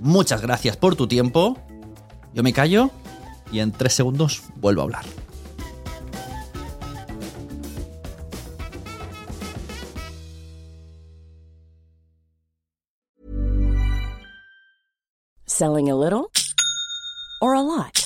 Muchas gracias por tu tiempo. Yo me callo y en tres segundos vuelvo a hablar. Selling a little or a lot?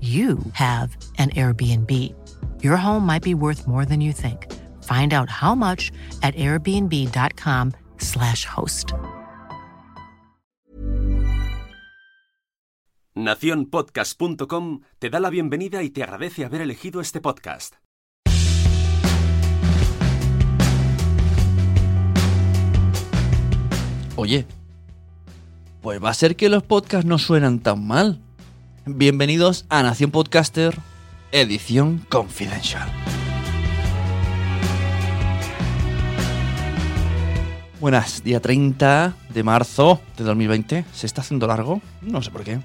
you have an Airbnb. Your home might be worth more than you think. Find out how much at airbnb.com/slash host. Naciónpodcast.com te da la bienvenida y te agradece haber elegido este podcast. Oye, pues va a ser que los podcasts no suenan tan mal. Bienvenidos a Nación Podcaster, edición Confidential. Buenas, día 30 de marzo de 2020. ¿Se está haciendo largo? No sé por qué.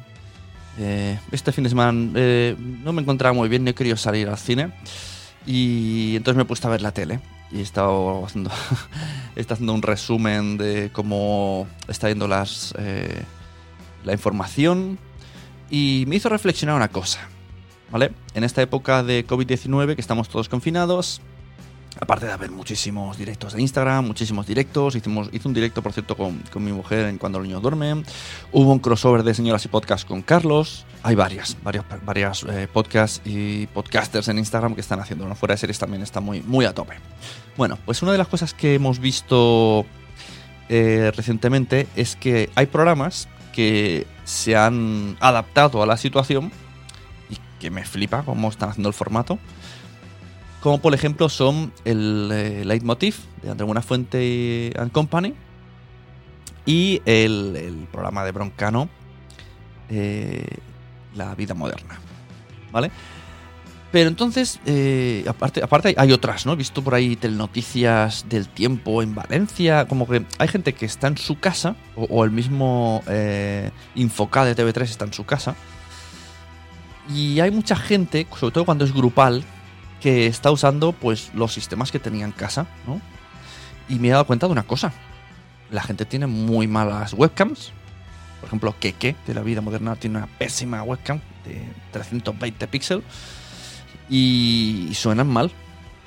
Eh, este fin de semana eh, no me encontraba muy bien, no he querido salir al cine. Y entonces me he puesto a ver la tele. Y he estado haciendo, un resumen de cómo está yendo las, eh, la información. Y me hizo reflexionar una cosa. ¿Vale? En esta época de COVID-19, que estamos todos confinados, aparte de haber muchísimos directos de Instagram, muchísimos directos, hicimos, hice un directo, por cierto, con, con mi mujer en Cuando los niños duermen, hubo un crossover de señoras y podcast con Carlos, hay varias, varias, varias eh, podcasts y podcasters en Instagram que están haciendo, ¿no? fuera de series también está muy, muy a tope. Bueno, pues una de las cosas que hemos visto eh, recientemente es que hay programas que se han adaptado a la situación y que me flipa cómo están haciendo el formato como por ejemplo son el eh, Leitmotiv de André Buenafuente and Company y el, programa de Broncano, eh, La vida moderna. ¿Vale? Pero entonces, eh, aparte, aparte hay otras, ¿no? He visto por ahí telenoticias del tiempo en Valencia, como que hay gente que está en su casa, o, el mismo eh, de TV3 está en su casa, y hay mucha gente, sobre todo cuando es grupal, que está usando pues los sistemas que tenía en casa, ¿no? Y me he dado cuenta de una cosa. La gente tiene muy malas webcams. Por ejemplo, Keke de la vida moderna tiene una pésima webcam de 320 píxeles y suenan mal.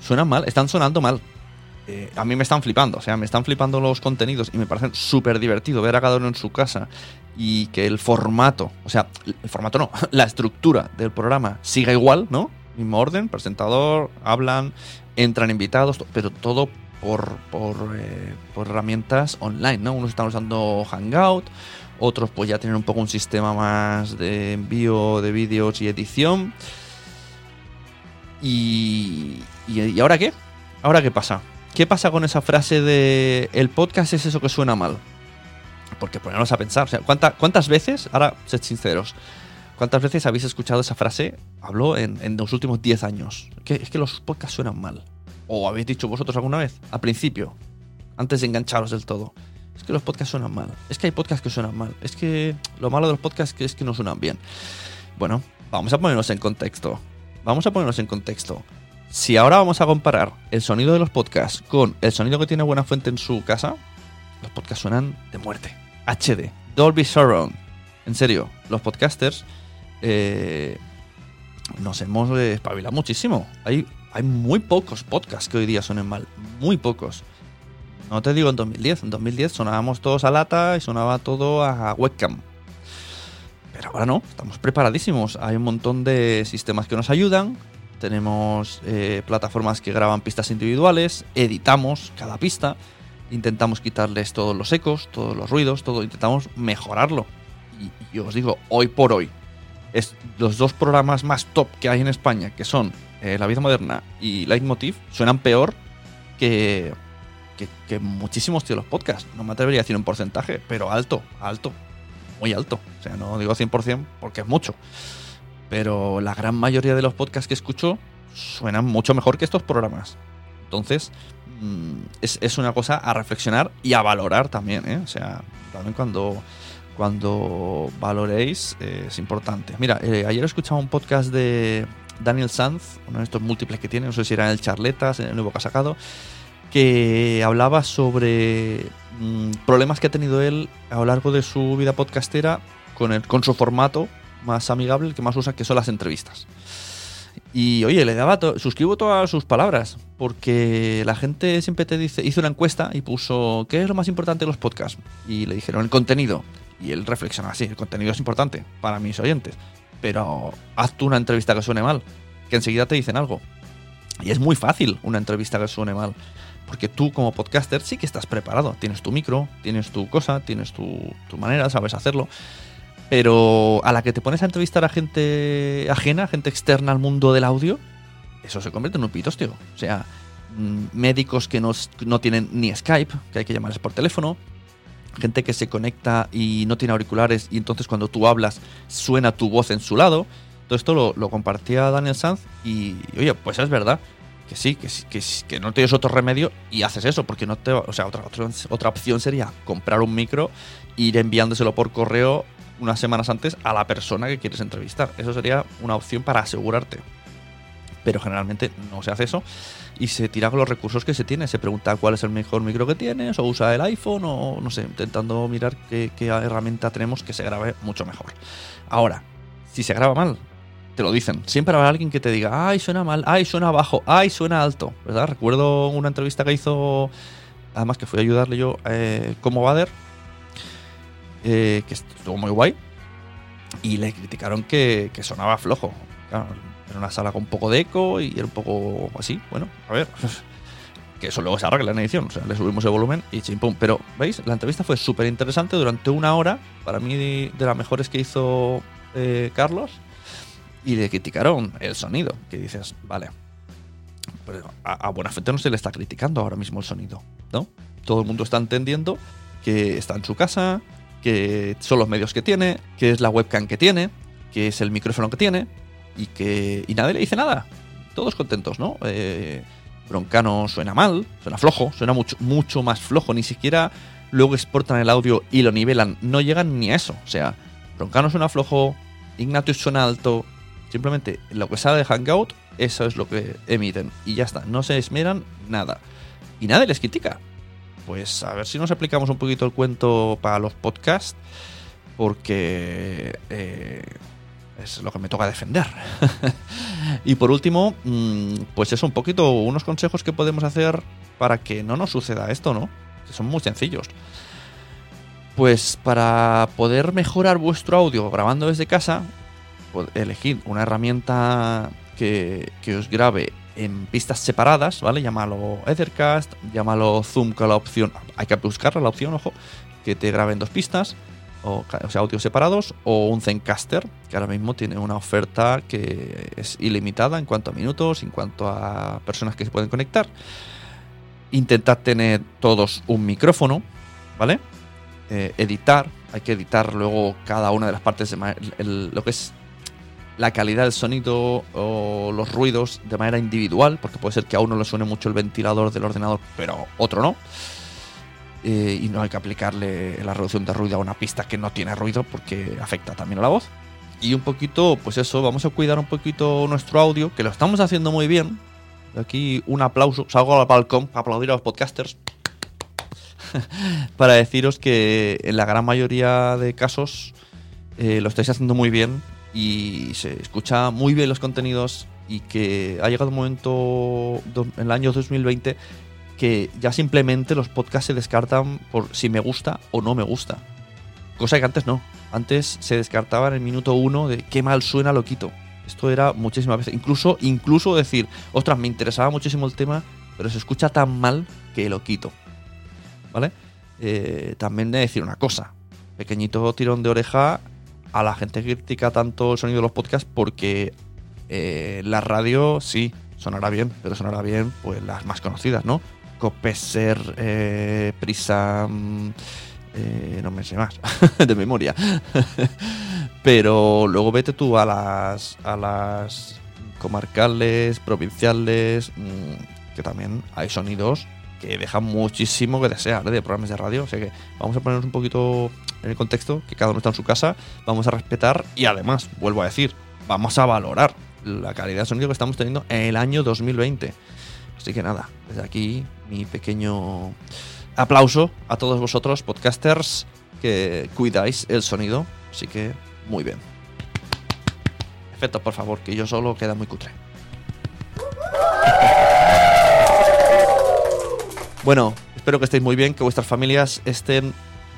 Suenan mal, están sonando mal. Eh, a mí me están flipando, o sea, me están flipando los contenidos y me parecen súper divertido ver a cada uno en su casa y que el formato, o sea, el formato no, la estructura del programa siga igual, ¿no? mismo orden, presentador, hablan, entran invitados, pero todo por, por, eh, por herramientas online, ¿no? Unos están usando Hangout, otros pues ya tienen un poco un sistema más de envío de vídeos y edición. Y, y, ahora qué? ¿Ahora qué pasa? ¿Qué pasa con esa frase de el podcast es eso que suena mal? Porque ponernos a pensar, ¿cuántas veces, ahora sed sinceros, cuántas veces habéis escuchado esa frase? Habló en, en los últimos 10 años. Que, es que los podcasts suenan mal. ¿O habéis dicho vosotros alguna vez? Al principio, antes de engancharos del todo. Es que los podcasts suenan mal. Es que hay podcasts que suenan mal. Es que lo malo de los podcasts es que no suenan bien. Bueno, vamos a ponernos en contexto. Vamos a ponernos en contexto. Si ahora vamos a comparar el sonido de los podcasts con el sonido que tiene Buena Fuente en su casa, los podcasts suenan de muerte. HD, Dolby Surround. En serio, los podcasters eh, nos hemos espabilado muchísimo. Hay, hay muy pocos podcasts que hoy día suenen mal. Muy pocos. No te digo en 2010. En 2010 sonábamos todos a lata y sonaba todo a webcam. Pero ahora no, estamos preparadísimos. Hay un montón de sistemas que nos ayudan. Tenemos eh, plataformas que graban pistas individuales. Editamos cada pista. Intentamos quitarles todos los ecos, todos los ruidos, todo. Intentamos mejorarlo. Y, yo os digo, hoy por hoy, es los dos programas más top que hay en España, que son eh, La Vida Moderna y Leitmotiv, suenan peor que, que, que muchísimos de los podcasts. No me atrevería a decir un porcentaje, pero alto, alto muy alto. O sea, no digo 100% porque es mucho. Pero la gran mayoría de los podcasts que escucho suenan mucho mejor que estos programas. Entonces, mm, es, una cosa a reflexionar y a valorar también. ¿eh? O sea, también cuando, cuando valoréis eh, es importante. Mira, eh, ayer escuchaba un podcast de Daniel Sanz, uno de estos múltiples que tiene, no sé si era en el Charletas, en el nuevo que ha sacado, que hablaba sobre Mm, problemas que ha tenido él a lo largo de su vida podcastera con, el, con su formato más amigable, que más usa, que son las entrevistas. Y oye, le daba suscribo todas sus palabras, porque la gente siempre te dice, hizo una encuesta y puso, ¿qué es lo más importante de los podcasts? Y le dijeron, el contenido. Y él reflexiona, sí, el contenido es importante para mis oyentes, pero haz tú una entrevista que suene mal, que enseguida te dicen algo. Y es muy fácil una entrevista que suene mal. Porque tú como podcaster sí que estás preparado. Tienes tu micro, tienes tu cosa, tienes tu, manera, sabes hacerlo. Pero a la que te pones a entrevistar a gente ajena, gente externa al mundo del audio, eso se convierte en un pitos, tío. O sea, mm, médicos que no, no tienen ni Skype, que hay que llamarles por teléfono, gente que se conecta y no tiene auriculares y entonces cuando tú hablas suena tu voz en su lado. Todo esto lo, lo compartía Daniel Sanz y, oye, pues es verdad que sí, que, que, que no tienes otro remedio y haces eso, porque no te. O sea, otra, otra, opción sería comprar un micro e ir enviándoselo por correo unas semanas antes a la persona que quieres entrevistar. Eso sería una opción para asegurarte. Pero generalmente no se hace eso y se tira con los recursos que se tiene. Se pregunta cuál es el mejor micro que tienes, o usa el iPhone, o no sé, intentando mirar qué, qué herramienta tenemos que se grabe mucho mejor. Ahora, si se graba mal, te lo dicen. Siempre habrá alguien que te diga, ay, suena mal, ay, suena bajo, ay, suena alto, ¿verdad? Recuerdo una entrevista que hizo, además que fui a ayudarle yo eh, como Bader, eh, que estuvo muy guay, y le criticaron que, sonaba flojo. era una sala con poco de eco y era un poco así, bueno, a ver. Que eso luego se arregla en edición, o sea, le subimos el volumen y chimpum. Pero, ¿veis? La entrevista fue súper interesante durante una hora. Para mí, de, las mejores que hizo eh, Carlos y le criticaron el sonido. Que dices, vale. Pero a, buena gente no se le está criticando ahora mismo el sonido, ¿no? Todo el mundo está entendiendo que está en su casa, que son los medios que tiene, que es la webcam que tiene, que es el micrófono que tiene y que y nadie le dice nada. Todos contentos, ¿no? Eh, Broncano suena mal, suena flojo, suena mucho, mucho más flojo, ni siquiera luego exportan el audio y lo nivelan, no llegan ni a eso. O sea, Broncano suena flojo, Ignatius suena alto, Simplemente lo que sale de Hangout, eso es lo que emiten. Y ya está, no se esmeran nada. Y nadie les critica. Pues a ver si nos explicamos un poquito el cuento para los podcasts, porque eh, es lo que me toca defender. y por último, mm, pues es un poquito unos consejos que podemos hacer para que no nos suceda esto, ¿no? Que son muy sencillos. Pues para poder mejorar vuestro audio grabando desde casa, elegir una herramienta que, que os grabe en pistas separadas, ¿vale? Llámalo Ethercast, llámalo Zoom con la opción, hay que buscarla la opción, ojo, que te grabe en dos pistas, o, sea, audios separados, o un Zencaster, que ahora mismo tiene una oferta que es ilimitada en cuanto a minutos, en cuanto a personas que se pueden conectar. Intentad tener todos un micrófono, ¿vale? Eh, editar, hay que editar luego cada una de las partes de el- lo que es la calidad del sonido o los ruidos de manera individual, porque puede ser que a uno le suene mucho el ventilador del ordenador, pero otro no. Eh, y no hay que aplicarle la reducción de ruido a una pista que no tiene ruido porque afecta también a la voz. Y un poquito, pues eso, vamos a cuidar un poquito nuestro audio, que lo estamos haciendo muy bien. Aquí un aplauso, salgo al balcón para aplaudir a los podcasters. para deciros que en la gran mayoría de casos eh, lo estáis haciendo muy bien y se escucha muy bien los contenidos y que ha llegado un momento en el año 2020 que ya simplemente los podcasts se descartan por si me gusta o no me gusta. Cosa que antes no. Antes se descartaba en el minuto uno de qué mal suena, lo quito. Esto era muchísimas veces. Incluso, incluso decir, ostras, me interesaba muchísimo el tema, pero se escucha tan mal que lo quito. ¿Vale? Eh, también de decir una cosa. Pequeñito tirón de oreja a la gente que critica tanto el sonido de los podcasts porque eh, la radio sí sonará bien, pero sonará bien pues las más conocidas, ¿no? Copeser, eh, Prisa, eh, no me sé más, de memoria. pero luego vete tú a las, a las comarcales, provinciales, mm, que también hay sonidos que dejan muchísimo que desear ¿eh? de programas de radio. O sea que vamos a ponernos un poquito en el contexto, que cada uno está en su casa, vamos a respetar y además, vuelvo a decir, vamos a valorar la calidad de sonido que estamos teniendo en el año 2020. Así que nada, desde aquí mi pequeño aplauso a todos vosotros, podcasters, que cuidáis el sonido. Así que muy bien. Efectos, por favor, que yo solo queda muy cutre. Bueno, espero que estéis muy bien, que vuestras familias estén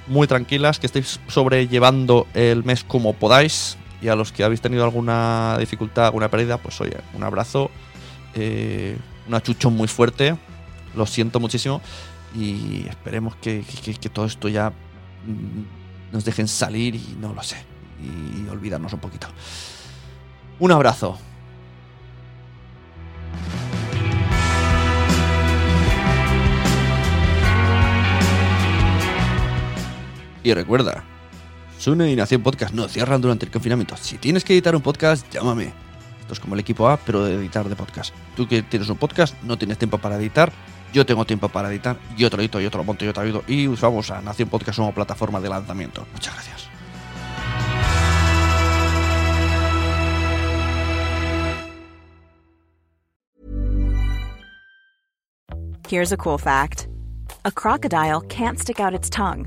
muy tranquilas, que estéis sobrellevando el mes como podáis. Y a los que habéis tenido alguna dificultad, alguna pérdida, pues oye, un abrazo, eh, un achuchón muy fuerte. Lo siento muchísimo. Y esperemos que, que- que todo esto ya mm, nos dejen salir y no lo sé. Y olvidarnos un poquito. Un abrazo. Y recuerda, Sune y Nación Podcast no cierran durante el confinamiento. Si tienes que editar un podcast, llámame. Esto es como el equipo A, pero de editar de podcast. Tú que tienes un podcast, no tienes tiempo para editar. Yo tengo tiempo para editar. Yo te lo edito, yo te lo monto, yo te lo ayudo. Y usamos a Nación Podcast como plataforma de lanzamiento. Muchas gracias. Here's a cool fact a crocodile can't stick out its tongue.